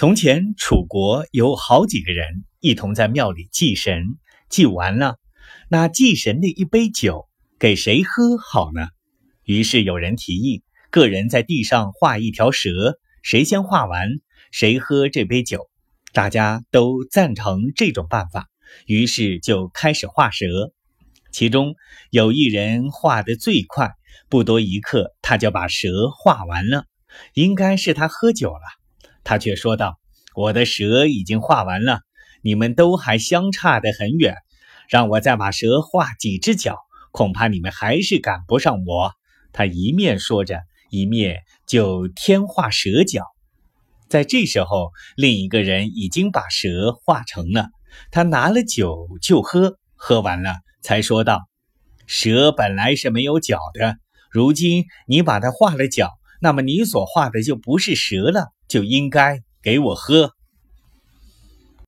从前楚国有好几个人一同在庙里祭神，祭完了，那祭神的一杯酒给谁喝好呢？于是有人提议，个人在地上画一条蛇，谁先画完，谁喝这杯酒。大家都赞成这种办法，于是就开始画蛇。其中有一人画得最快，不多一刻他就把蛇画完了，应该是他喝酒了。他却说道：“我的蛇已经画完了，你们都还相差得很远，让我再把蛇画几只脚，恐怕你们还是赶不上我。”他一面说着，一面就添画蛇脚。在这时候，另一个人已经把蛇画成了，他拿了酒就喝，喝完了才说道：“蛇本来是没有脚的，如今你把它画了脚，那么你所画的就不是蛇了。”就应该给我喝。